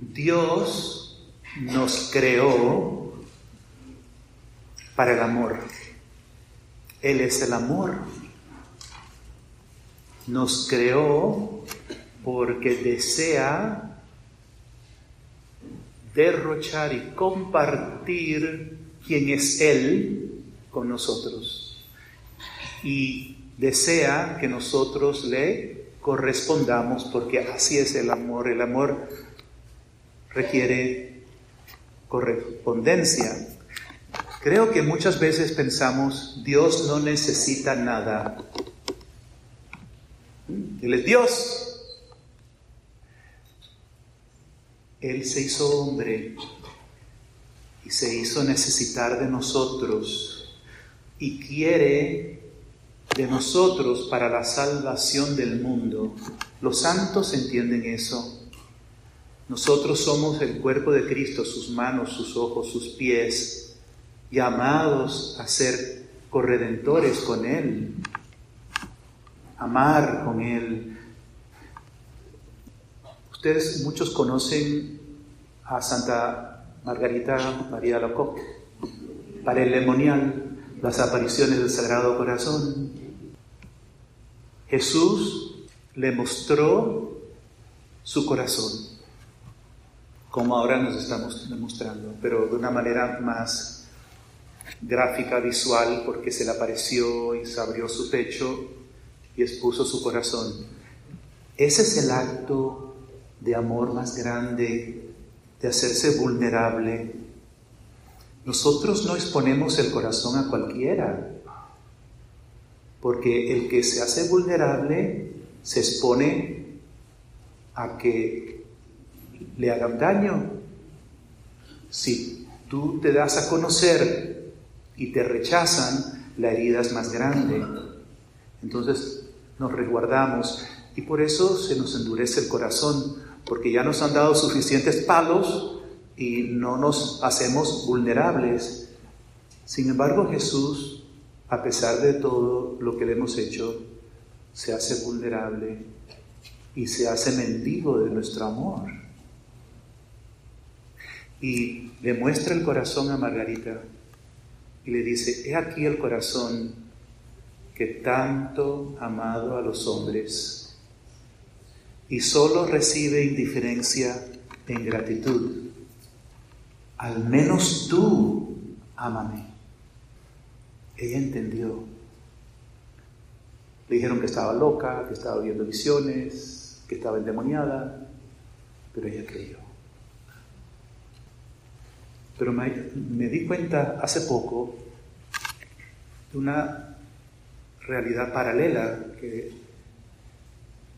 Dios nos creó para el amor. Él es el amor. Nos creó porque desea derrochar y compartir quién es Él con nosotros. Y desea que nosotros le correspondamos porque así es el amor. El amor requiere correspondencia. Creo que muchas veces pensamos, Dios no necesita nada. Él es Dios. Él se hizo hombre y se hizo necesitar de nosotros y quiere de nosotros para la salvación del mundo. Los santos entienden eso. Nosotros somos el cuerpo de Cristo, sus manos, sus ojos, sus pies, llamados a ser corredentores con Él, amar con Él. Ustedes muchos conocen a Santa Margarita María Locoque para el lemonial, las apariciones del Sagrado Corazón. Jesús le mostró su corazón como ahora nos estamos demostrando, pero de una manera más gráfica, visual, porque se le apareció y se abrió su pecho y expuso su corazón. Ese es el acto de amor más grande, de hacerse vulnerable. Nosotros no exponemos el corazón a cualquiera, porque el que se hace vulnerable se expone a que le hagan daño. Si tú te das a conocer y te rechazan, la herida es más grande. Entonces nos resguardamos y por eso se nos endurece el corazón, porque ya nos han dado suficientes palos y no nos hacemos vulnerables. Sin embargo, Jesús, a pesar de todo lo que le hemos hecho, se hace vulnerable y se hace mendigo de nuestro amor y le muestra el corazón a Margarita y le dice, he aquí el corazón que tanto ha amado a los hombres y solo recibe indiferencia e ingratitud. Al menos tú ámame. Ella entendió. Le dijeron que estaba loca, que estaba viendo visiones, que estaba endemoniada, pero ella creyó. Pero me, di cuenta hace poco de una realidad paralela que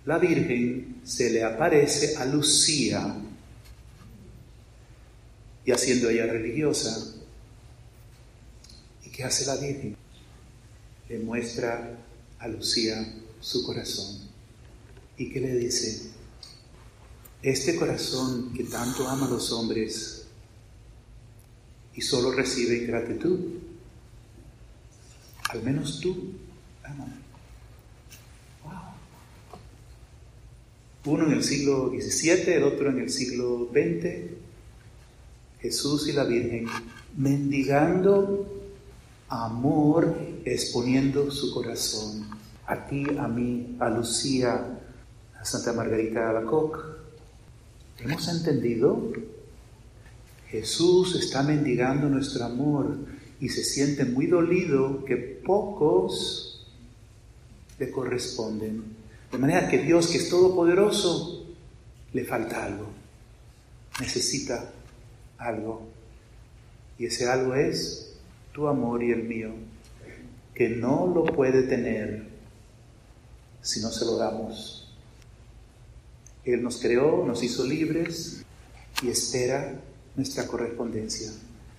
la Virgen se le aparece a Lucía y haciendo ella religiosa. ¿Y qué hace la Virgen? Le muestra a Lucía su corazón. ¿Y qué le dice? Este corazón que tanto ama a los hombres y solo recibe gratitud. Al menos tú, ámame. Uno en el siglo XVII, el otro en el siglo XX. Jesús y la Virgen mendigando amor, exponiendo su corazón. A ti, a mí, a Lucía, a Santa Margarita de Alacoque. ¿Hemos entendido Jesús está mendigando nuestro amor y se siente muy dolido que pocos le corresponden. De manera que Dios, que es todopoderoso, le falta algo, necesita algo. Y ese algo es tu amor y el mío, que no lo puede tener si no se lo damos. Él nos creó, nos hizo libres y espera nuestra correspondencia.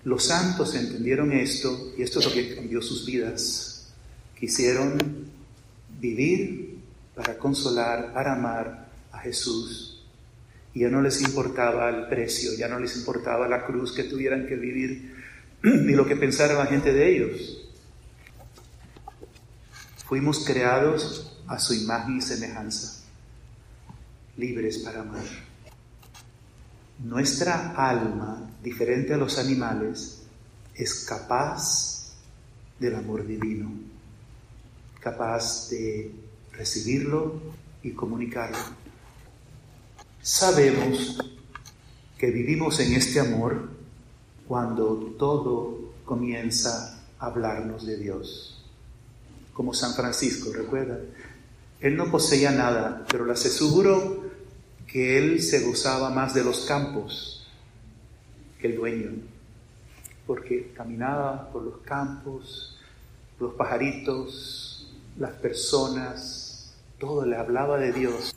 Los santos entendieron esto y esto es lo que cambió sus vidas. Quisieron vivir para consolar, para amar a Jesús. Y ya no les importaba el precio, ya no les importaba la cruz que tuvieran que vivir ni lo que pensara la gente de ellos. Fuimos creados a su imagen y semejanza, libres para amar. Nuestra alma, diferente a los animales, es capaz del amor divino, capaz de recibirlo y comunicarlo. Sabemos que vivimos en este amor cuando todo comienza a hablarnos de Dios. Como San Francisco, recuerda, él no poseía nada, pero le aseguro que él se gozaba más de los campos que el dueño, porque caminaba por los campos, los pajaritos, las personas, todo le hablaba de Dios.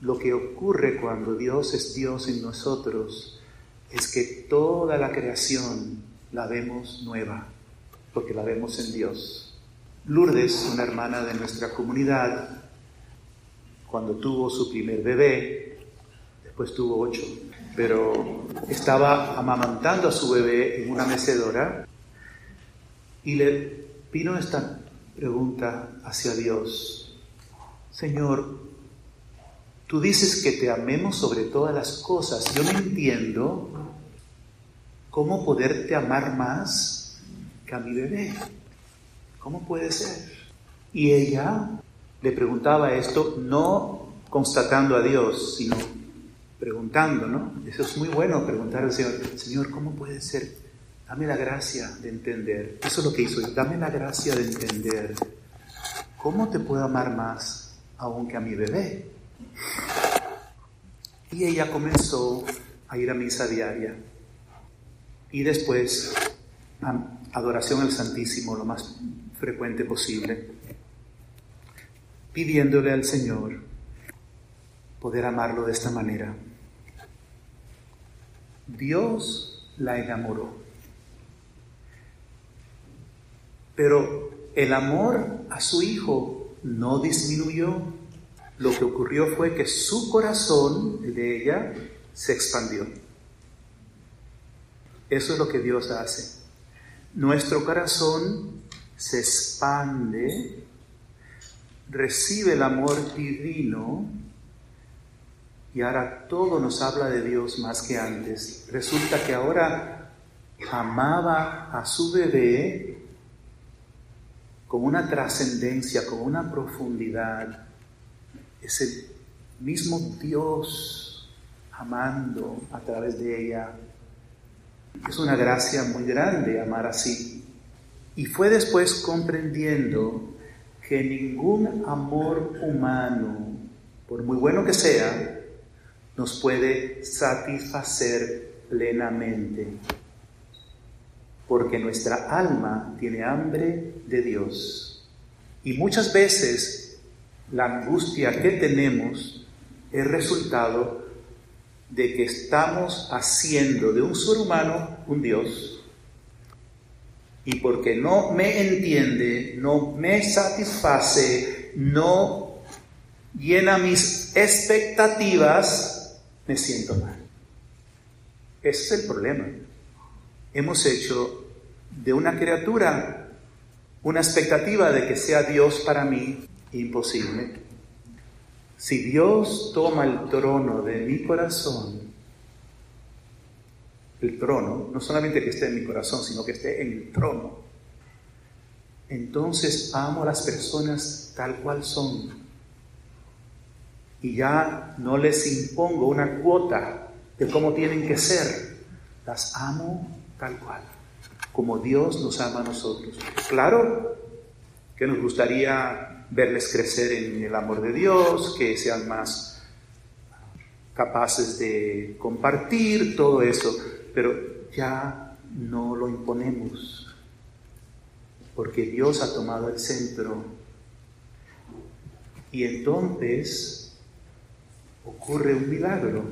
Lo que ocurre cuando Dios es Dios en nosotros es que toda la creación la vemos nueva, porque la vemos en Dios. Lourdes, una hermana de nuestra comunidad, cuando tuvo su primer bebé, después tuvo ocho, pero estaba amamantando a su bebé en una mecedora y le vino esta pregunta hacia Dios. Señor, tú dices que te amemos sobre todas las cosas. Yo no entiendo cómo poderte amar más que a mi bebé. ¿Cómo puede ser? Y ella le preguntaba esto no constatando a Dios, sino preguntando, ¿no? Eso es muy bueno, preguntar al Señor, Señor, ¿cómo puede ser? Dame la gracia de entender. Eso es lo que hizo, dame la gracia de entender. ¿Cómo te puedo amar más aún que a mi bebé? Y ella comenzó a ir a misa diaria. Y después, adoración al Santísimo lo más frecuente posible pidiéndole al Señor poder amarlo de esta manera. Dios la enamoró. Pero el amor a su hijo no disminuyó. Lo que ocurrió fue que su corazón, el de ella, se expandió. Eso es lo que Dios hace. Nuestro corazón se expande recibe el amor divino y ahora todo nos habla de Dios más que antes. Resulta que ahora amaba a su bebé con una trascendencia, con una profundidad. Es el mismo Dios amando a través de ella. Es una gracia muy grande amar así. Y fue después comprendiendo que ningún amor humano, por muy bueno que sea, nos puede satisfacer plenamente, porque nuestra alma tiene hambre de Dios. Y muchas veces la angustia que tenemos es resultado de que estamos haciendo de un ser humano un Dios y porque no me entiende, no me satisface, no llena mis expectativas, me siento mal. Ese es el problema. Hemos hecho de una criatura una expectativa de que sea Dios para mí imposible. Si Dios toma el trono de mi corazón, el trono, no solamente que esté en mi corazón, sino que esté en el trono, entonces amo a las personas tal cual son. Y ya no les impongo una cuota de cómo tienen que ser. Las amo tal cual, como Dios nos ama a nosotros. Claro que nos gustaría verles crecer en el amor de Dios, que sean más capaces de compartir todo eso, pero ya no lo imponemos, porque Dios ha tomado el centro. Y entonces ocurre un milagro,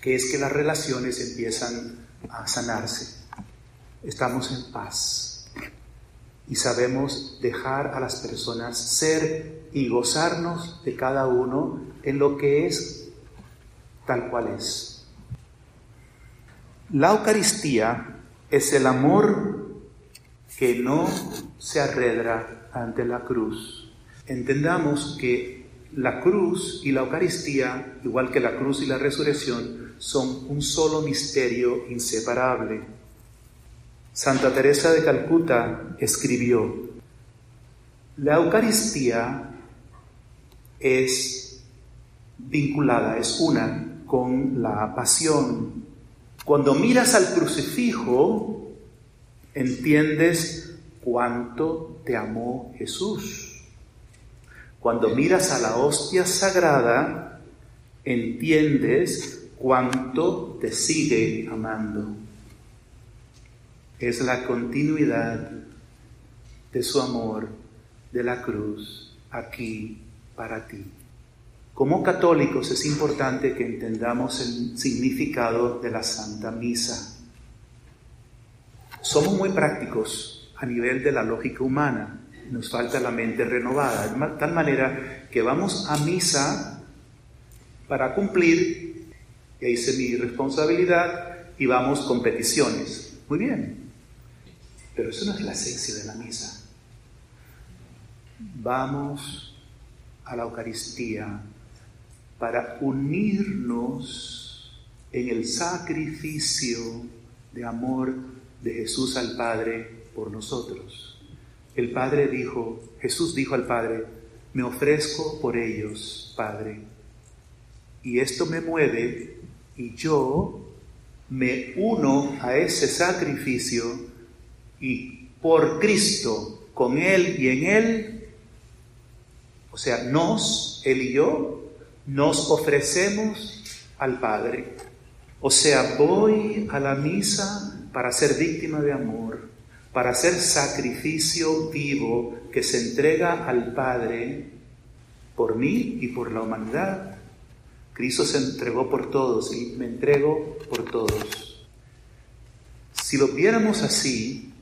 que es que las relaciones empiezan a sanarse. Estamos en paz y sabemos dejar a las personas ser y gozarnos de cada uno en lo que es tal cual es. La Eucaristía es el amor que no se arredra ante la cruz. Entendamos que la cruz y la Eucaristía, igual que la cruz y la resurrección, son un solo misterio inseparable. Santa Teresa de Calcuta escribió, la Eucaristía es vinculada, es una con la pasión. Cuando miras al crucifijo, entiendes cuánto te amó Jesús. Cuando miras a la hostia sagrada, entiendes cuánto te sigue amando. Es la continuidad de su amor de la cruz aquí para ti. Como católicos es importante que entendamos el significado de la Santa Misa. Somos muy prácticos a nivel de la lógica humana, nos falta la mente renovada, de tal manera que vamos a misa para cumplir, ya hice mi responsabilidad, y vamos con peticiones. Muy bien, pero eso no es la esencia de la misa. Vamos a la Eucaristía para unirnos en el sacrificio de amor de Jesús al Padre por nosotros. El Padre dijo, Jesús dijo al Padre, me ofrezco por ellos, Padre. Y esto me mueve y yo me uno a ese sacrificio y por Cristo, con Él y en Él, o sea, nos, Él y yo, nos ofrecemos al Padre. O sea, voy a la misa para ser víctima de amor, para ser sacrificio vivo que se entrega al Padre por mí y por la humanidad. Cristo se entregó por todos y me entrego por todos. Si lo viéramos así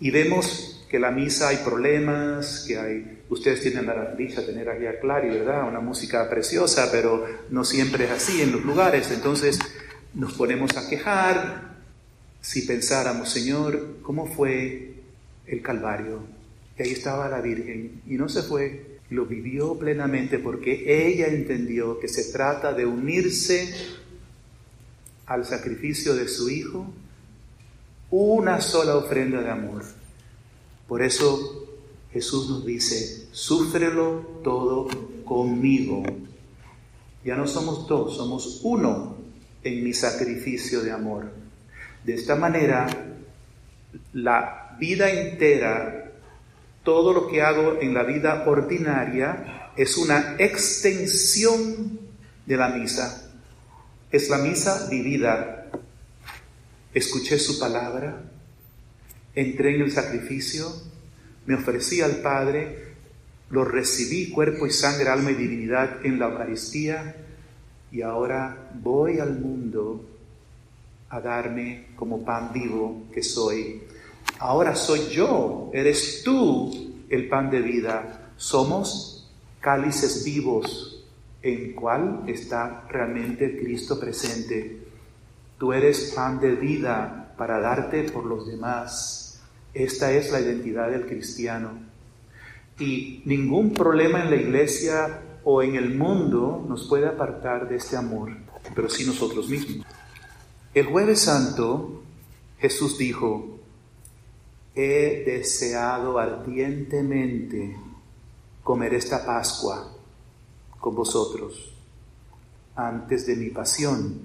y vemos que la misa hay problemas, que hay Ustedes tienen la dicha tener aquí a Clary, ¿verdad? Una música preciosa, pero no siempre es así en los lugares. Entonces nos ponemos a quejar si pensáramos, Señor, ¿cómo fue el Calvario? Que ahí estaba la Virgen y no se fue, lo vivió plenamente porque ella entendió que se trata de unirse al sacrificio de su Hijo, una sola ofrenda de amor. Por eso Jesús nos dice, súfrelo todo conmigo. Ya no somos dos, somos uno en mi sacrificio de amor. De esta manera, la vida entera, todo lo que hago en la vida ordinaria, es una extensión de la misa. Es la misa vivida. Escuché su palabra, entré en el sacrificio, me ofrecí al Padre, lo recibí cuerpo y sangre, alma y divinidad en la Eucaristía y ahora voy al mundo a darme como pan vivo que soy. Ahora soy yo, eres tú el pan de vida. Somos cálices vivos en cual está realmente Cristo presente. Tú eres pan de vida para darte por los demás. Esta es la identidad del cristiano. Y ningún problema en la iglesia o en el mundo nos puede apartar de este amor, pero sí nosotros mismos. El jueves santo Jesús dijo, he deseado ardientemente comer esta Pascua con vosotros antes de mi pasión.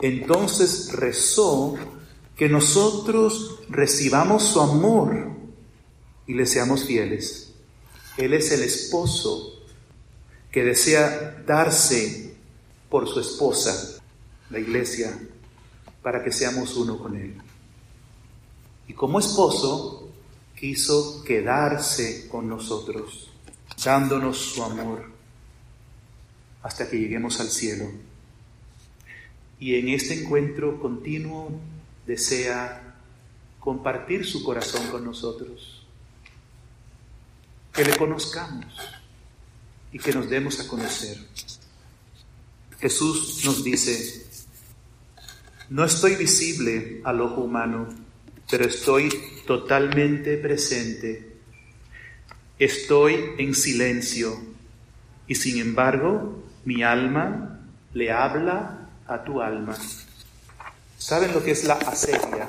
Entonces rezó que nosotros recibamos su amor y le seamos fieles. Él es el esposo que desea darse por su esposa, la iglesia, para que seamos uno con Él. Y como esposo quiso quedarse con nosotros, dándonos su amor hasta que lleguemos al cielo. Y en este encuentro continuo desea compartir su corazón con nosotros, que le conozcamos y que nos demos a conocer. Jesús nos dice, no estoy visible al ojo humano, pero estoy totalmente presente. Estoy en silencio y sin embargo mi alma le habla a tu alma. ¿Saben lo que es la asedia?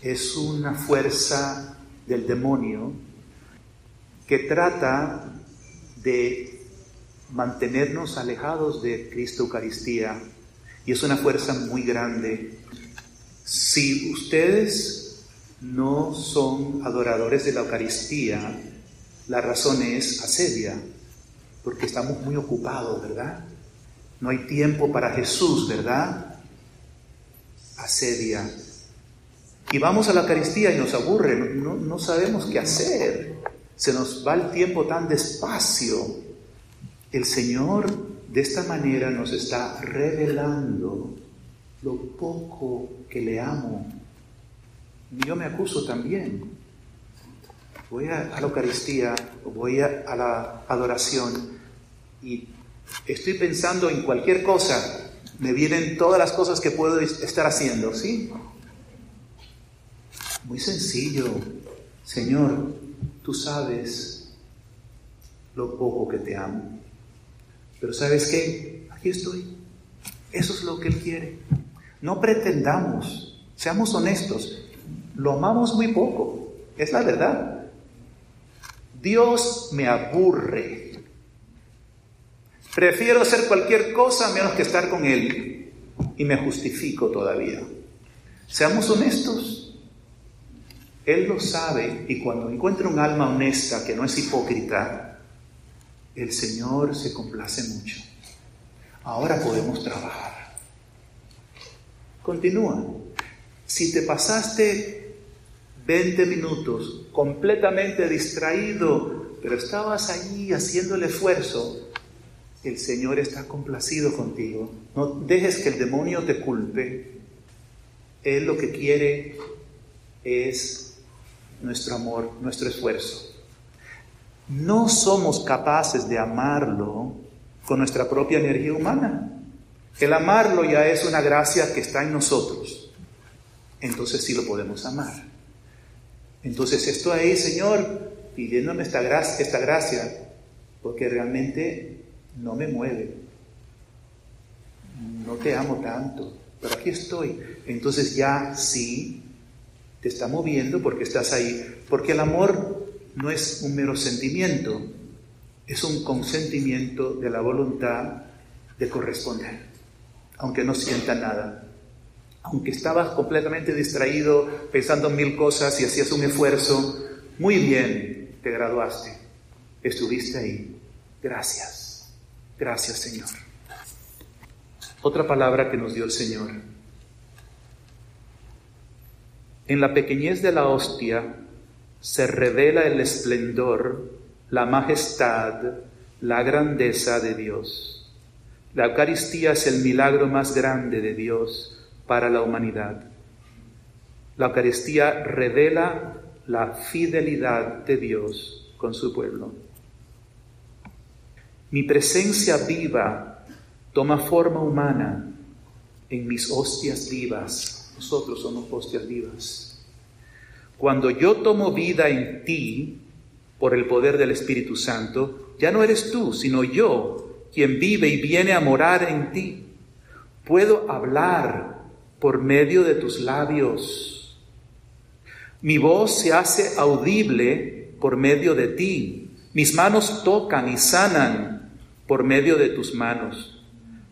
Es una fuerza del demonio que trata de mantenernos alejados de Cristo Eucaristía. Y es una fuerza muy grande. Si ustedes no son adoradores de la Eucaristía, la razón es asedia, porque estamos muy ocupados, ¿verdad? No hay tiempo para Jesús, ¿verdad? Asedia. Y vamos a la Eucaristía y nos aburre, no, no sabemos qué hacer. Se nos va el tiempo tan despacio. El Señor de esta manera nos está revelando lo poco que le amo. Yo me acuso también. Voy a, la Eucaristía, voy a, a la adoración y estoy pensando en cualquier cosa. Me vienen todas las cosas que puedo estar haciendo, ¿sí? Muy sencillo. Señor, tú sabes lo poco que te amo. Pero ¿sabes qué? Aquí estoy. Eso es lo que Él quiere. No pretendamos, seamos honestos, lo amamos muy poco, es la verdad. Dios me aburre. Prefiero hacer cualquier cosa menos que estar con Él. Y me justifico todavía. Seamos honestos. Él lo sabe y cuando encuentra un alma honesta que no es hipócrita, el Señor se complace mucho. Ahora podemos trabajar. Continúa. Si te pasaste 20 minutos completamente distraído, pero estabas allí haciendo el esfuerzo, el Señor está complacido contigo. No dejes que el demonio te culpe. Él lo que quiere es nuestro amor, nuestro esfuerzo. No somos capaces de amarlo con nuestra propia energía humana. El amarlo ya es una gracia que está en nosotros. Entonces sí lo podemos amar. Entonces esto ahí, Señor, pidiéndome esta gracia, esta gracia, porque realmente no me mueve. No te amo tanto, pero aquí estoy. Entonces ya sí te está moviendo porque estás ahí. Porque el amor no es un mero sentimiento, es un consentimiento de la voluntad de corresponder, aunque no sienta nada. Aunque estabas completamente distraído pensando en mil cosas y hacías un esfuerzo, muy bien, te graduaste, estuviste ahí. Gracias, gracias Señor. Otra palabra que nos dio el Señor. En la pequeñez de la hostia se revela el esplendor, la majestad, la grandeza de Dios. La Eucaristía es el milagro más grande de Dios para la humanidad. La Eucaristía revela la fidelidad de Dios con su pueblo. Mi presencia viva toma forma humana en mis hostias vivas nosotros somos hostias vivas. Cuando yo tomo vida en ti, por el poder del Espíritu Santo, ya no eres tú, sino yo, quien vive y viene a morar en ti. Puedo hablar por medio de tus labios. Mi voz se hace audible por medio de ti. Mis manos tocan y sanan por medio de tus manos.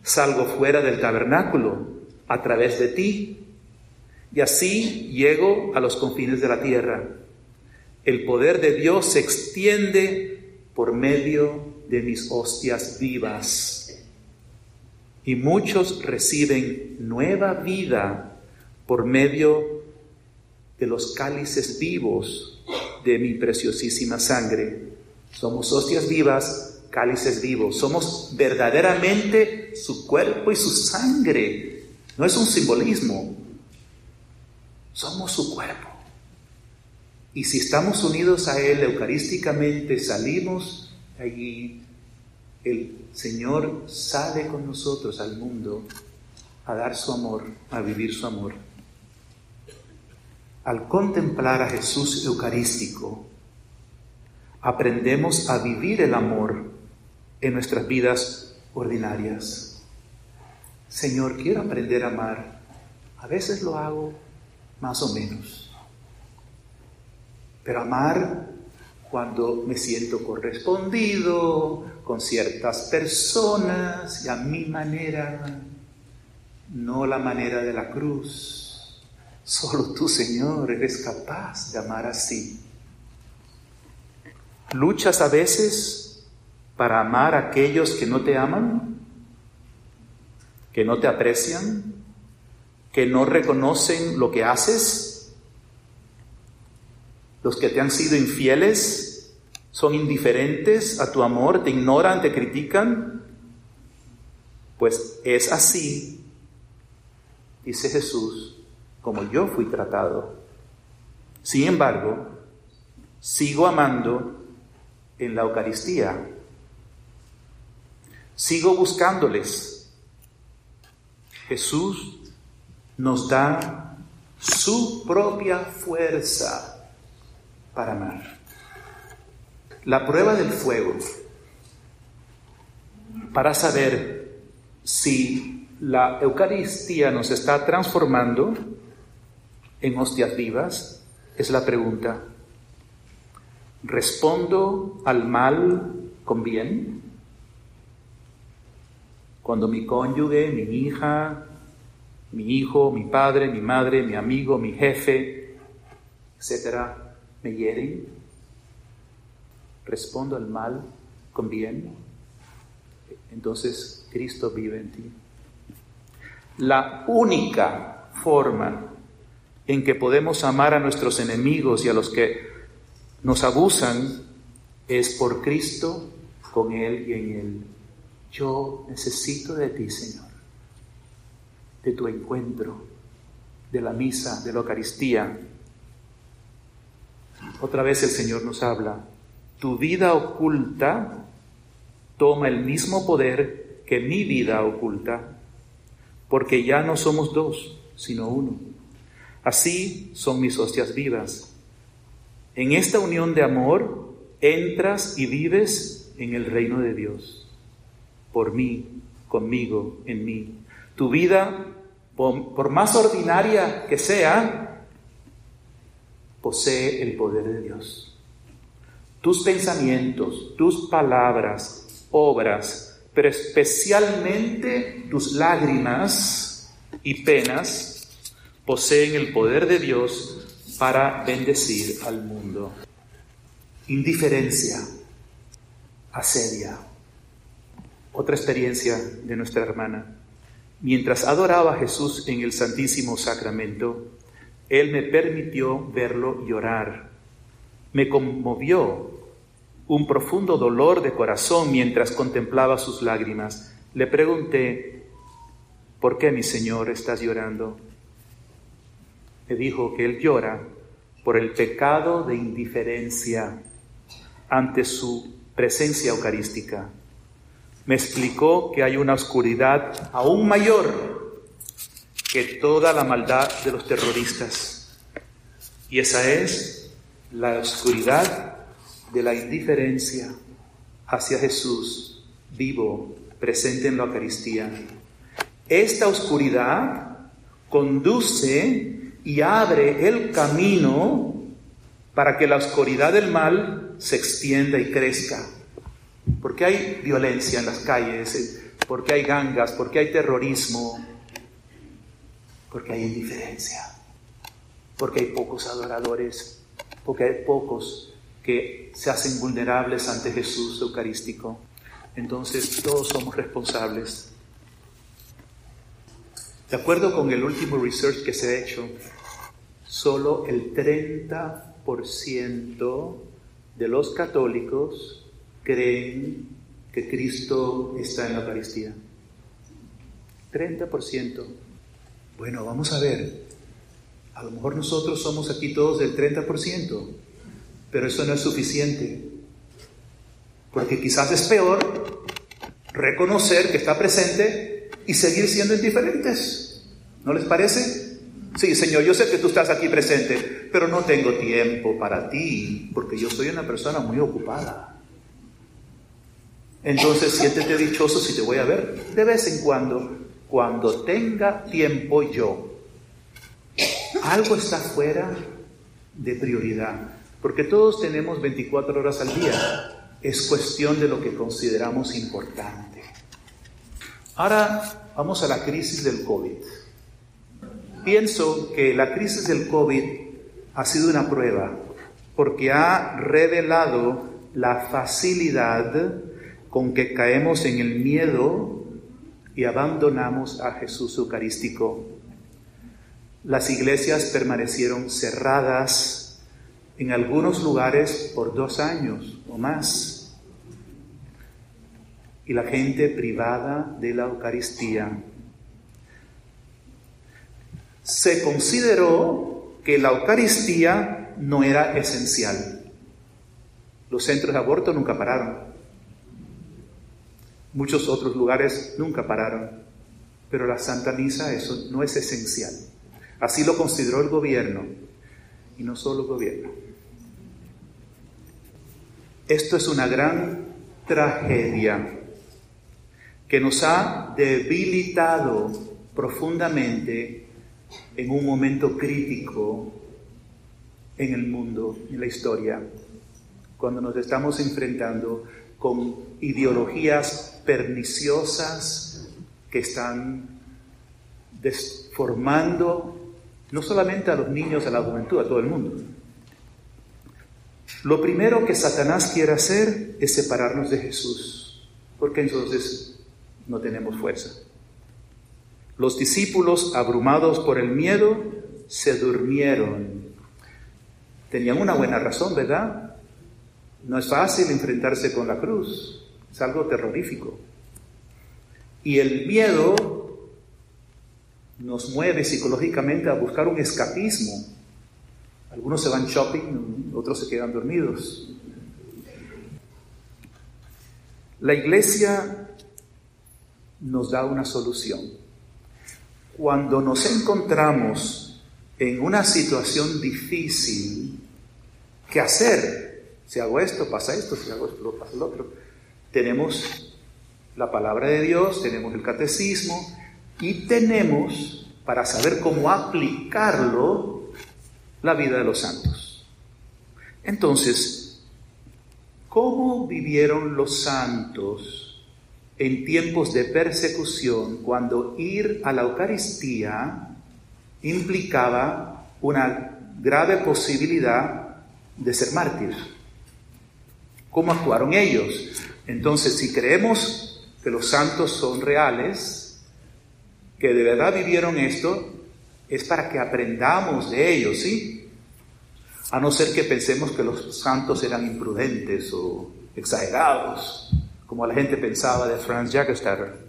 Salgo fuera del tabernáculo a través de ti y así llego a los confines de la tierra. El poder de Dios se extiende por medio de mis hostias vivas. Y muchos reciben nueva vida por medio de los cálices vivos de mi preciosísima sangre. Somos hostias vivas, cálices vivos. Somos verdaderamente su cuerpo y su sangre. No es un simbolismo, somos su cuerpo. Y si estamos unidos a Él eucarísticamente, salimos allí, el Señor sale con nosotros al mundo a dar su amor, a vivir su amor. Al contemplar a Jesús Eucarístico, aprendemos a vivir el amor en nuestras vidas ordinarias. Señor, quiero aprender a amar. A veces lo hago más o menos. Pero amar cuando me siento correspondido con ciertas personas y a mi manera, no la manera de la cruz. Solo tú, Señor, eres capaz de amar así. ¿Luchas a veces para amar a aquellos que no te aman? ¿Que no te aprecian? ¿Que no reconocen lo que haces? ¿Los que te han sido infieles? ¿Son indiferentes a tu amor? ¿Te ignoran? ¿Te critican? Pues es así, dice Jesús, como yo fui tratado. Sin embargo, sigo amando en la Eucaristía. Sigo buscándoles. Jesús nos da su propia fuerza para amar. La prueba del fuego para saber si la Eucaristía nos está transformando en hostias vivas es la pregunta, ¿Respondo al mal con bien? Cuando mi cónyuge, mi hija, mi hijo, mi padre, mi madre, mi amigo, mi jefe, etcétera, me hieren, respondo al mal con bien. Entonces Cristo vive en ti. La única forma en que podemos amar a nuestros enemigos y a los que nos abusan es por Cristo, con Él y en Él. Yo necesito de ti, Señor, de tu encuentro, de la misa, de la Eucaristía. Otra vez el Señor nos habla, tu vida oculta toma el mismo poder que mi vida oculta, porque ya no somos dos, sino uno. Así son mis hostias vivas en esta unión de amor entras y vives en el reino de Dios, por mí, conmigo, en mí. Tu vida, por, más ordinaria que sea, posee el poder de Dios. Tus pensamientos, tus palabras, obras, pero especialmente tus lágrimas y penas, poseen el poder de Dios para bendecir al mundo. Indiferencia, asedia. Otra experiencia de nuestra hermana. Mientras adoraba a Jesús en el Santísimo Sacramento, Él me permitió verlo llorar. Me conmovió un profundo dolor de corazón mientras contemplaba sus lágrimas. Le pregunté, ¿por qué mi Señor estás llorando? me dijo que él llora por el pecado de indiferencia ante su presencia eucarística. Me explicó que hay una oscuridad aún mayor que toda la maldad de los terroristas. Y esa es la oscuridad de la indiferencia hacia Jesús vivo, presente en la Eucaristía. Esta oscuridad conduce y abre el camino para que la oscuridad del mal se extienda y crezca. Porque hay violencia en las calles, porque hay gangas, porque hay terrorismo, porque hay indiferencia, porque hay pocos adoradores, porque hay pocos que se hacen vulnerables ante Jesús Eucarístico. Entonces todos somos responsables. De acuerdo con el último research que se ha hecho, solo el 30% de los católicos creen que Cristo está en la Eucaristía. 30%. Bueno, vamos a ver. A lo mejor nosotros somos aquí todos del 30%, pero eso no es suficiente. Porque quizás es peor reconocer que está presente y seguir siendo indiferentes. ¿No les parece? Sí, Señor, yo sé que tú estás aquí presente, pero no tengo tiempo para ti, porque yo soy una persona muy ocupada. Entonces siéntete dichoso si te voy a ver de vez en cuando, cuando tenga tiempo yo. Algo está fuera de prioridad, porque todos tenemos 24 horas al día. Es cuestión de lo que consideramos importante. Ahora vamos a la crisis del COVID. Pienso que la crisis del COVID ha sido una prueba porque ha revelado la facilidad con que caemos en el miedo y abandonamos a Jesús Eucarístico. Las iglesias permanecieron cerradas en algunos lugares por dos años o más. Y la gente privada de la Eucaristía. Se consideró que la Eucaristía no era esencial. Los centros de aborto nunca pararon. Muchos otros lugares nunca pararon. Pero la Santa Misa eso no es esencial. Así lo consideró el gobierno. Y no solo el gobierno. Esto es una gran tragedia que nos ha debilitado profundamente en un momento crítico en el mundo, en la historia cuando nos estamos enfrentando con ideologías perniciosas que están desformando no solamente a los niños, a la juventud, a todo el mundo. Lo primero que Satanás quiere hacer es separarnos de Jesús, porque entonces no tenemos fuerza. Los discípulos, abrumados por el miedo, se durmieron. Tenían una buena razón, ¿verdad? No es fácil enfrentarse con la cruz, es algo terrorífico. Y el miedo nos mueve psicológicamente a buscar un escapismo. Algunos se van shopping, otros se quedan dormidos. La iglesia nos da una solución. Cuando nos encontramos en una situación difícil, ¿qué hacer? Si hago esto, pasa esto, si hago esto, pasa lo otro. Tenemos la palabra de Dios, tenemos el catecismo y tenemos, para saber cómo aplicarlo, la vida de los santos. Entonces, ¿cómo vivieron los santos en tiempos de persecución cuando ir a la Eucaristía implicaba una grave posibilidad de ser mártir? cómo actuaron ellos. Entonces, si creemos que los santos son reales, que de verdad vivieron esto, es para que aprendamos de ellos, ¿sí? A no ser que pensemos que los santos eran imprudentes o exagerados, como la gente pensaba de Franz Jaggestarrer.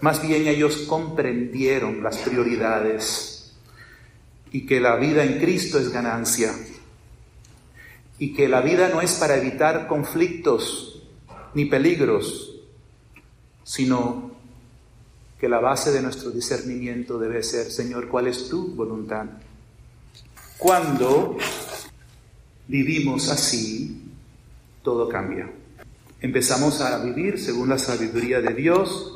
Más bien ellos comprendieron las prioridades y que la vida en Cristo es ganancia y que la vida no es para evitar conflictos ni peligros, sino que la base de nuestro discernimiento debe ser, Señor, ¿cuál es tu voluntad? Cuando vivimos así, todo cambia. Empezamos a vivir según la sabiduría de Dios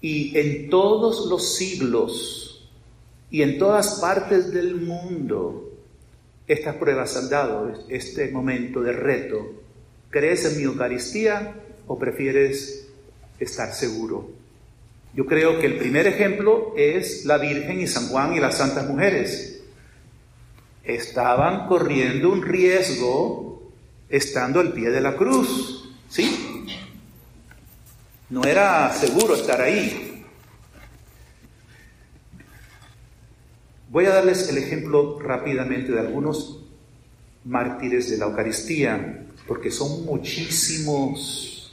y en todos los siglos y en todas partes del mundo estas pruebas han dado, este momento de reto. ¿Crees en mi Eucaristía o prefieres estar seguro? Yo creo que el primer ejemplo es la Virgen y San Juan y las santas mujeres. Estaban corriendo un riesgo estando al pie de la cruz, ¿sí? No era seguro estar ahí. Voy a darles el ejemplo rápidamente de algunos mártires de la Eucaristía, porque son muchísimos.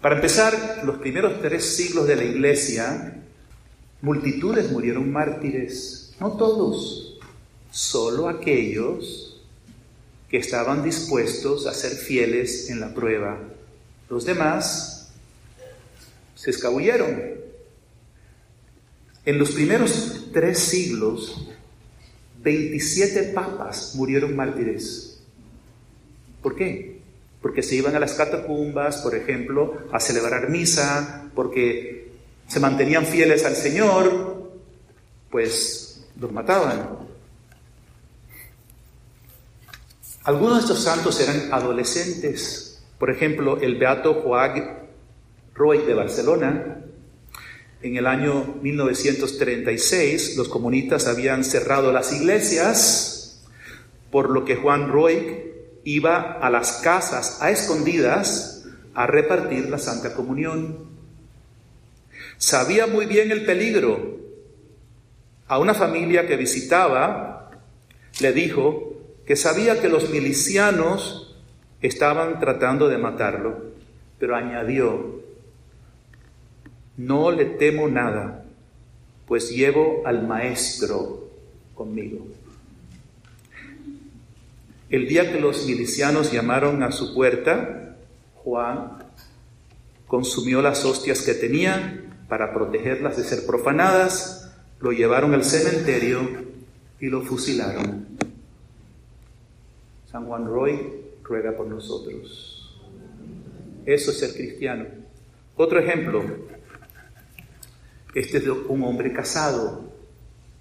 Para empezar, los primeros tres siglos de la Iglesia, multitudes murieron mártires, no todos, solo aquellos que estaban dispuestos a ser fieles en la prueba. Los demás se escabulleron, en los primeros tres siglos, 27 papas murieron mártires. ¿Por qué? Porque se iban a las catacumbas, por ejemplo, a celebrar misa porque se mantenían fieles al Señor, pues los mataban. Algunos de estos santos eran adolescentes. Por ejemplo, el beato Joag Roy de Barcelona. En el año 1936 los comunistas habían cerrado las iglesias, por lo que Juan Roy iba a las casas a escondidas a repartir la Santa Comunión. Sabía muy bien el peligro. A una familia que visitaba le dijo que sabía que los milicianos estaban tratando de matarlo, pero añadió, no le temo nada, pues llevo al Maestro conmigo. El día que los milicianos llamaron a su puerta, Juan consumió las hostias que tenía para protegerlas de ser profanadas, lo llevaron al cementerio y lo fusilaron. San Juan Roy ruega por nosotros. Eso es ser cristiano. Otro ejemplo, este es un hombre casado,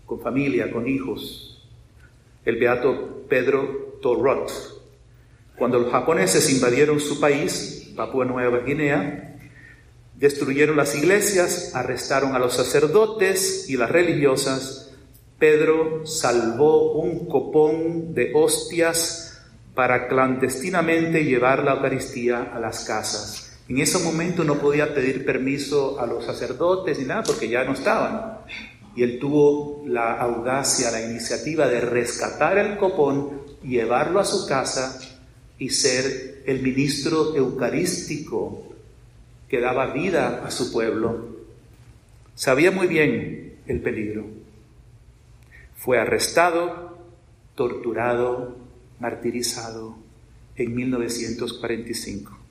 con familia, con hijos. El beato Pedro Torrot. Cuando los japoneses invadieron su país, Papua Nueva Guinea, destruyeron las iglesias, arrestaron a los sacerdotes y las religiosas, Pedro salvó un copón de hostias para clandestinamente llevar la Eucaristía a las casas. En ese momento no podía pedir permiso a los sacerdotes ni nada porque ya no estaban. Y él tuvo la audacia, la iniciativa de rescatar el copón, llevarlo a su casa y ser el ministro eucarístico que daba vida a su pueblo. Sabía muy bien el peligro. Fue arrestado, torturado, martirizado en 1945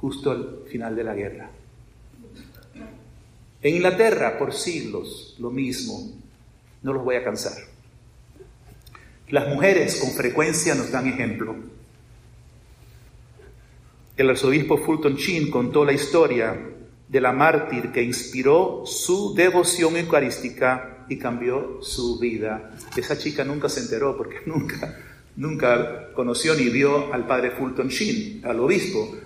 justo al final de la guerra. En Inglaterra, por siglos, lo mismo. No los voy a cansar. Las mujeres con frecuencia nos dan ejemplo. El arzobispo Fulton Sheen contó la historia de la mártir que inspiró su devoción eucarística y cambió su vida. Esa chica nunca se enteró porque nunca, nunca conoció ni vio al padre Fulton Sheen, al obispo,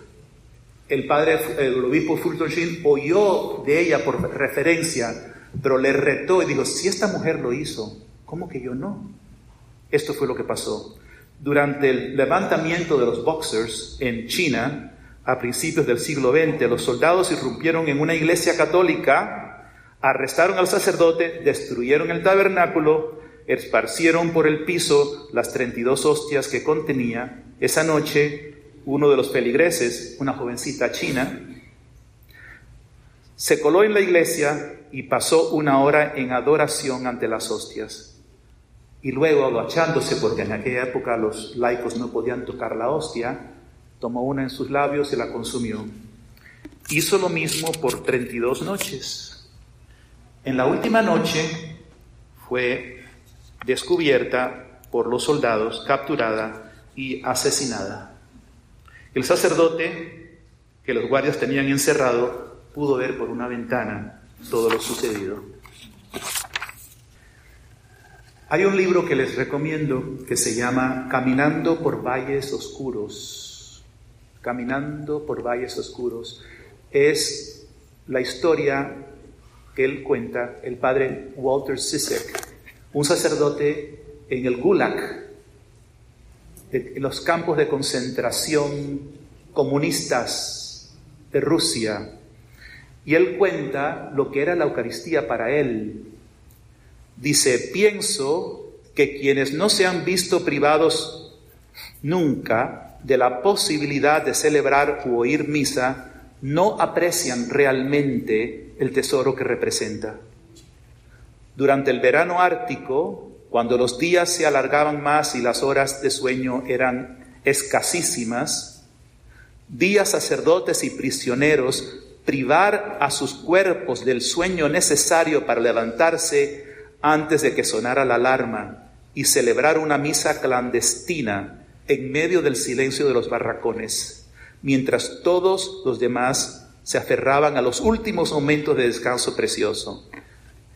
el padre, el obispo Fulton Sheen oyó de ella por referencia, pero le retó y dijo, si esta mujer lo hizo, ¿cómo que yo no? Esto fue lo que pasó. Durante el levantamiento de los Boxers en China, a principios del siglo XX, los soldados irrumpieron en una iglesia católica, arrestaron al sacerdote, destruyeron el tabernáculo, esparcieron por el piso las 32 hostias que contenía. Esa noche uno de los peligreses, una jovencita china, se coló en la iglesia y pasó una hora en adoración ante las hostias. Y luego, agachándose, porque en aquella época los laicos no podían tocar la hostia, tomó una en sus labios y la consumió. Hizo lo mismo por 32 noches. En la última noche fue descubierta por los soldados, capturada y asesinada. El sacerdote que los guardias tenían encerrado pudo ver por una ventana todo lo sucedido. Hay un libro que les recomiendo que se llama Caminando por Valles Oscuros. Caminando por Valles Oscuros. Es la historia que él cuenta, el padre Walter Sisek, un sacerdote en el Gulag, de los campos de concentración comunistas de Rusia. Y él cuenta lo que era la Eucaristía para él. Dice, pienso que quienes no se han visto privados nunca de la posibilidad de celebrar u oír misa, no aprecian realmente el tesoro que representa. Durante el verano ártico, cuando los días se alargaban más y las horas de sueño eran escasísimas, días sacerdotes y prisioneros privar a sus cuerpos del sueño necesario para levantarse antes de que sonara la alarma y celebrar una misa clandestina en medio del silencio de los barracones, mientras todos los demás se aferraban a los últimos momentos de descanso precioso.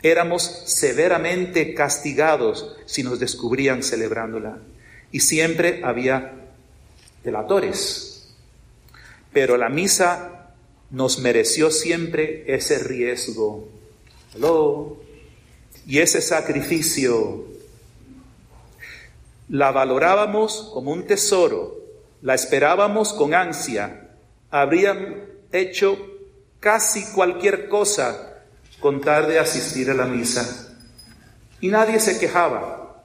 Éramos severamente castigados si nos descubrían celebrándola. Y siempre había delatores. Pero la misa nos mereció siempre ese riesgo. Y ese sacrificio la valorábamos como un tesoro, la esperábamos con ansia, habrían hecho casi cualquier cosa con tal de asistir a la misa. Y nadie se quejaba.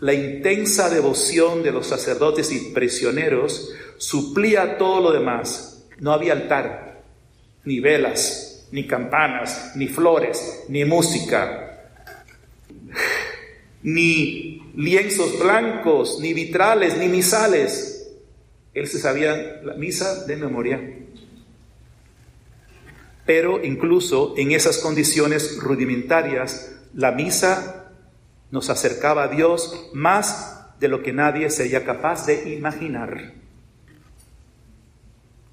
La intensa devoción de los sacerdotes y prisioneros suplía todo lo demás. No había altar, ni velas, ni campanas, ni flores, ni música, ni lienzos blancos, ni vitrales, ni misales. Él se sabía la misa de memoria. Pero incluso en esas condiciones rudimentarias, la misa nos acercaba a Dios más de lo que nadie sería capaz de imaginar.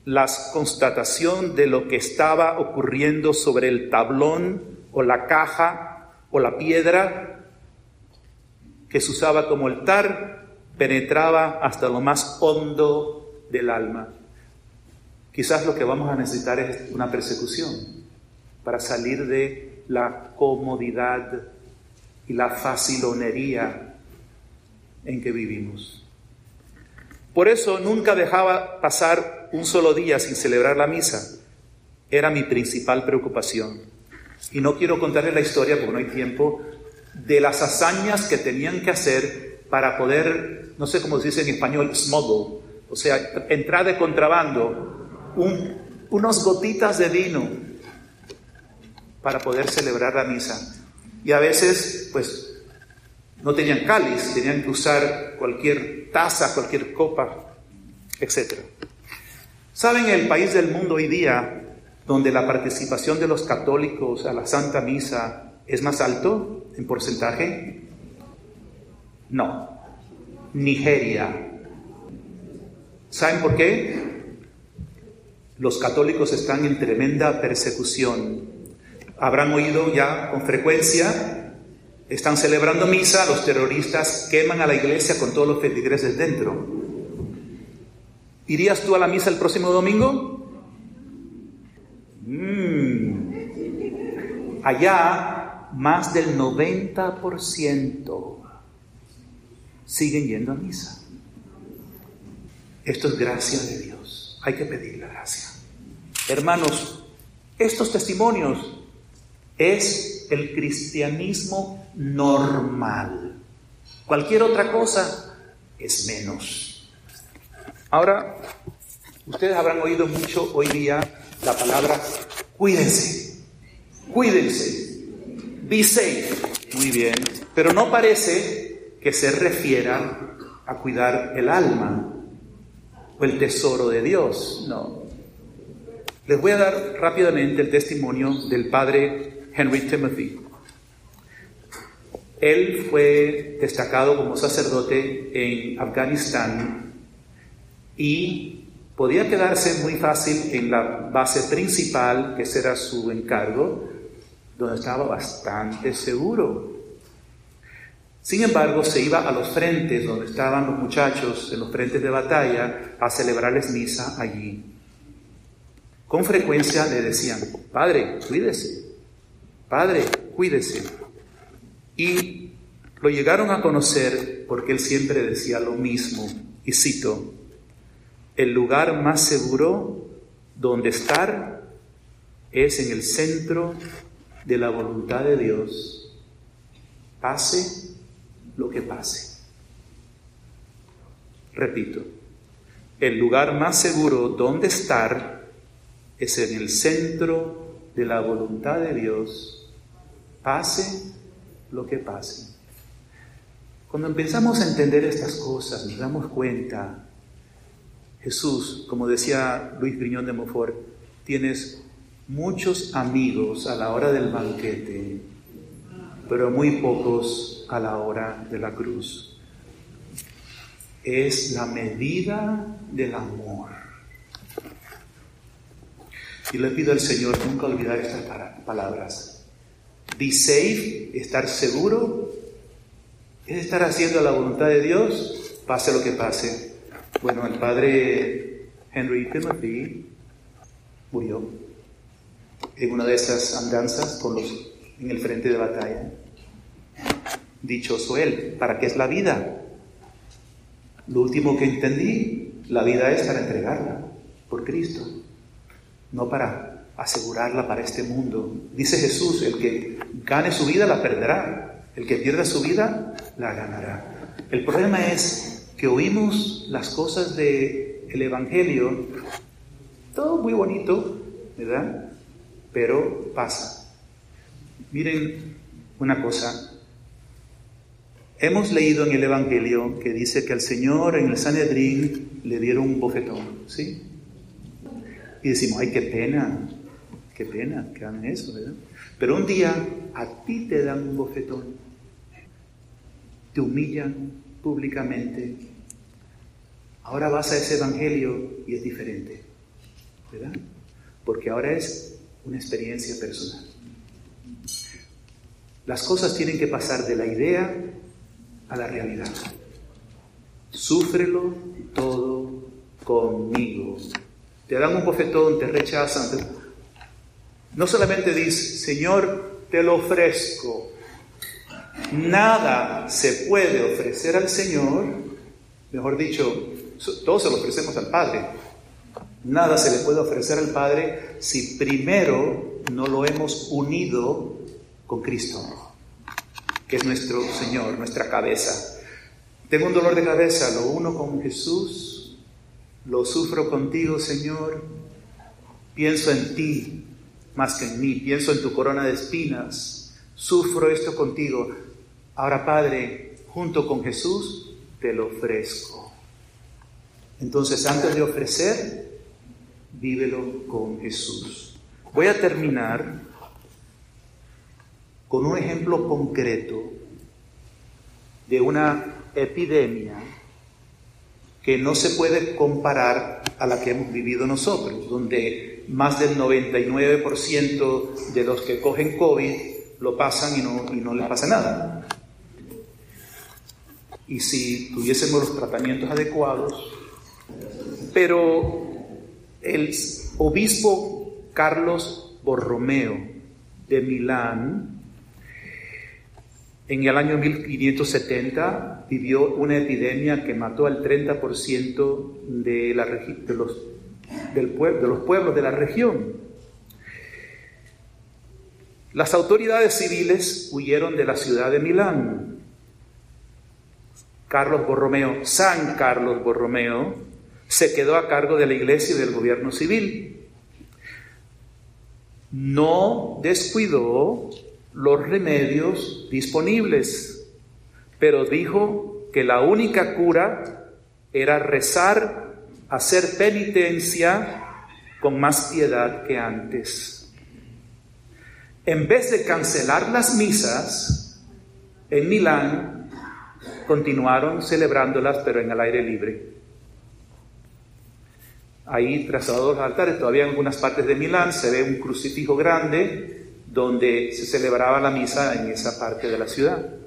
La constatación de lo que estaba ocurriendo sobre el tablón o la caja o la piedra que se usaba como altar penetraba hasta lo más hondo del alma. Quizás lo que vamos a necesitar es una persecución para salir de la comodidad y la facilonería en que vivimos. Por eso nunca dejaba pasar un solo día sin celebrar la misa. Era mi principal preocupación. Y no quiero contarles la historia porque no hay tiempo de las hazañas que tenían que hacer para poder, no sé cómo se dice en español, smuggle, o sea, entrar de contrabando unos gotitas de vino para poder celebrar la misa. Y a veces, pues, no tenían cáliz, tenían que usar cualquier taza, cualquier copa, etc. ¿Saben el país del mundo hoy día donde la participación de los católicos a la Santa Misa es más alto en porcentaje? No. Nigeria. ¿Saben por qué? Los católicos están en tremenda persecución. Habrán oído ya con frecuencia, están celebrando misa, los terroristas queman a la iglesia con todos los feligreses dentro. ¿Irías tú a la misa el próximo domingo? Mm. Allá más del 90% siguen yendo a misa. Esto es gracia de Dios. Hay que pedir la gracia. Hermanos, estos testimonios es el cristianismo normal. Cualquier otra cosa es menos. Ahora, ustedes habrán oído mucho hoy día la palabra cuídense, cuídense. Be safe. Muy bien. Pero no parece que se refiera a cuidar el alma o el tesoro de Dios. No. Les voy a dar rápidamente el testimonio del padre Henry Timothy. Él fue destacado como sacerdote en Afganistán y podía quedarse muy fácil en la base principal, que será su encargo, donde estaba bastante seguro. Sin embargo, se iba a los frentes donde estaban los muchachos, en los frentes de batalla, a celebrarles misa allí. Con frecuencia le decían, Padre, cuídese, Padre, cuídese. Y lo llegaron a conocer porque él siempre decía lo mismo, y cito, el lugar más seguro donde estar es en el centro de la voluntad de Dios, pase lo que pase. Repito, el lugar más seguro donde estar es en el centro de la voluntad de Dios, pase lo que pase. Cuando empezamos a entender estas cosas, nos damos cuenta, Jesús, como decía Luis Griñón de Montfort, tienes muchos amigos a la hora del banquete, pero muy pocos a la hora de la cruz. Es la medida del amor. Y le pido al Señor nunca olvidar estas palabras. Be safe, estar seguro, es estar haciendo la voluntad de Dios, pase lo que pase. Bueno, el padre Henry Timothy murió en una de esas andanzas en el frente de batalla. Dichoso él, ¿para qué es la vida? Lo último que entendí, la vida es para entregarla por Cristo, no para asegurarla para este mundo. Dice Jesús, el que gane su vida la perderá, el que pierda su vida la ganará. El problema es que oímos las cosas del el Evangelio, todo muy bonito, ¿verdad? Pero pasa. Miren una cosa, Hemos leído en el Evangelio que dice que al Señor en el Sanedrín le dieron un bofetón, ¿sí? Y decimos, ay, qué pena, qué pena que hagan eso, ¿verdad? Pero un día a ti te dan un bofetón, te humillan públicamente. Ahora vas a ese Evangelio y es diferente, ¿verdad? Porque ahora es una experiencia personal. Las cosas tienen que pasar de la idea a la realidad. Súfrelo todo conmigo. Te dan un bofetón, te rechazan. No solamente dices, Señor, te lo ofrezco. Nada se puede ofrecer al Señor, mejor dicho, todos se lo ofrecemos al Padre. Nada se le puede ofrecer al Padre si primero no lo hemos unido con Cristo que es nuestro Señor, nuestra cabeza. Tengo un dolor de cabeza, lo uno con Jesús, lo sufro contigo, Señor. Pienso en ti más que en mí, pienso en tu corona de espinas, sufro esto contigo. Ahora, Padre, junto con Jesús, te lo ofrezco. Entonces, antes de ofrecer, vívelo con Jesús. Voy a terminar con un ejemplo concreto de una epidemia que no se puede comparar a la que hemos vivido nosotros, donde más del 99% de los que cogen COVID lo pasan y no, y no les pasa nada. Y si tuviésemos los tratamientos adecuados, pero el obispo Carlos Borromeo de Milán en el año 1570 vivió una epidemia que mató al 30% de, la, de, los, del de los pueblos de la región. Las autoridades civiles huyeron de la ciudad de Milán. Carlos Borromeo, San Carlos Borromeo, se quedó a cargo de la iglesia y del gobierno civil. No descuidó los remedios disponibles, pero dijo que la única cura era rezar, hacer penitencia con más piedad que antes. En vez de cancelar las misas, en Milán continuaron celebrándolas, pero en el aire libre. Ahí, trasladados los altares, todavía en algunas partes de Milán se ve un crucifijo grande donde se celebraba la misa en esa parte de la ciudad.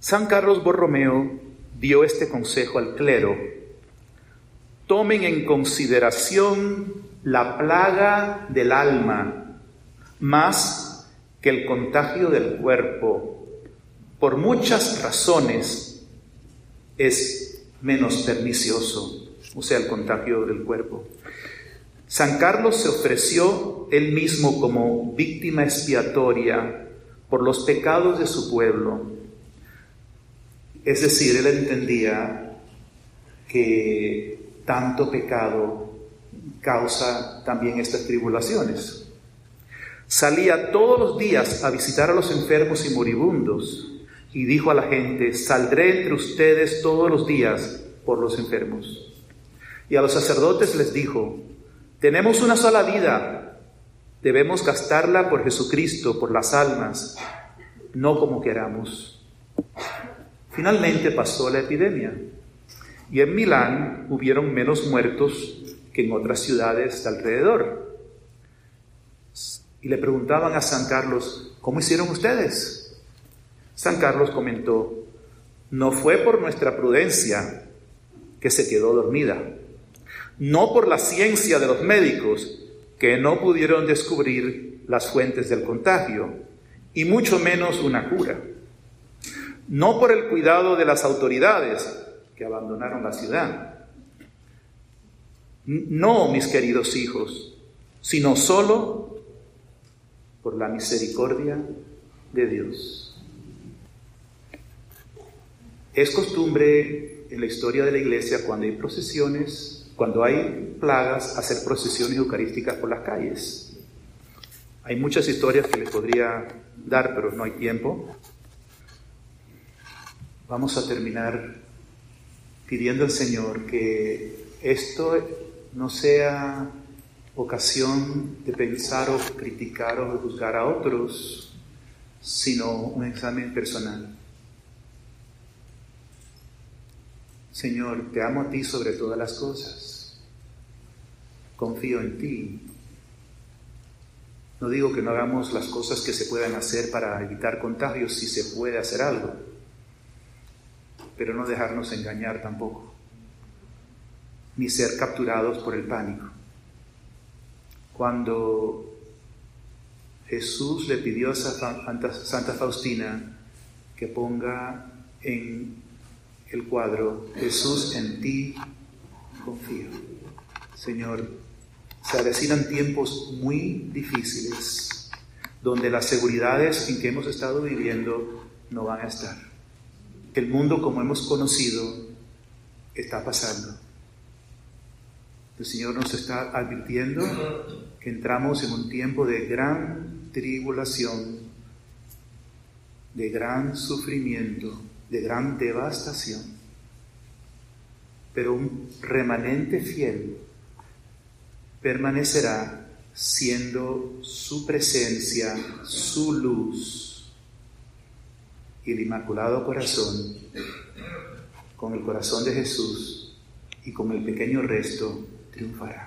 San Carlos Borromeo dio este consejo al clero. Tomen en consideración la plaga del alma más que el contagio del cuerpo. Por muchas razones es menos pernicioso, o sea, el contagio del cuerpo. San Carlos se ofreció él mismo como víctima expiatoria por los pecados de su pueblo. Es decir, él entendía que tanto pecado causa también estas tribulaciones. Salía todos los días a visitar a los enfermos y moribundos y dijo a la gente, saldré entre ustedes todos los días por los enfermos. Y a los sacerdotes les dijo, tenemos una sola vida. Debemos gastarla por Jesucristo, por las almas, no como queramos. Finalmente pasó la epidemia y en Milán hubieron menos muertos que en otras ciudades de alrededor. Y le preguntaban a San Carlos, ¿cómo hicieron ustedes? San Carlos comentó, no fue por nuestra prudencia que se quedó dormida, no por la ciencia de los médicos que no pudieron descubrir las fuentes del contagio, y mucho menos una cura, no por el cuidado de las autoridades que abandonaron la ciudad, no, mis queridos hijos, sino solo por la misericordia de Dios. Es costumbre en la historia de la iglesia cuando hay procesiones, cuando hay plagas, hacer procesiones eucarísticas por las calles. Hay muchas historias que les podría dar, pero no hay tiempo. Vamos a terminar pidiendo al Señor que esto no sea ocasión de pensar o criticar o juzgar a otros, sino un examen personal. Señor, te amo a ti sobre todas las cosas. Confío en ti. No digo que no hagamos las cosas que se puedan hacer para evitar contagios si se puede hacer algo, pero no dejarnos engañar tampoco ni ser capturados por el pánico. Cuando Jesús le pidió a Santa Faustina que ponga en el cuadro, Jesús en ti confío. Señor, se avecinan tiempos muy difíciles donde las seguridades en que hemos estado viviendo no van a estar. El mundo como hemos conocido está pasando. El Señor nos está advirtiendo que entramos en un tiempo de gran tribulación, de gran sufrimiento, de gran devastación. Pero un remanente fiel permanecerá siendo su presencia, su luz y el Inmaculado Corazón, con el corazón de Jesús y con el pequeño resto triunfará.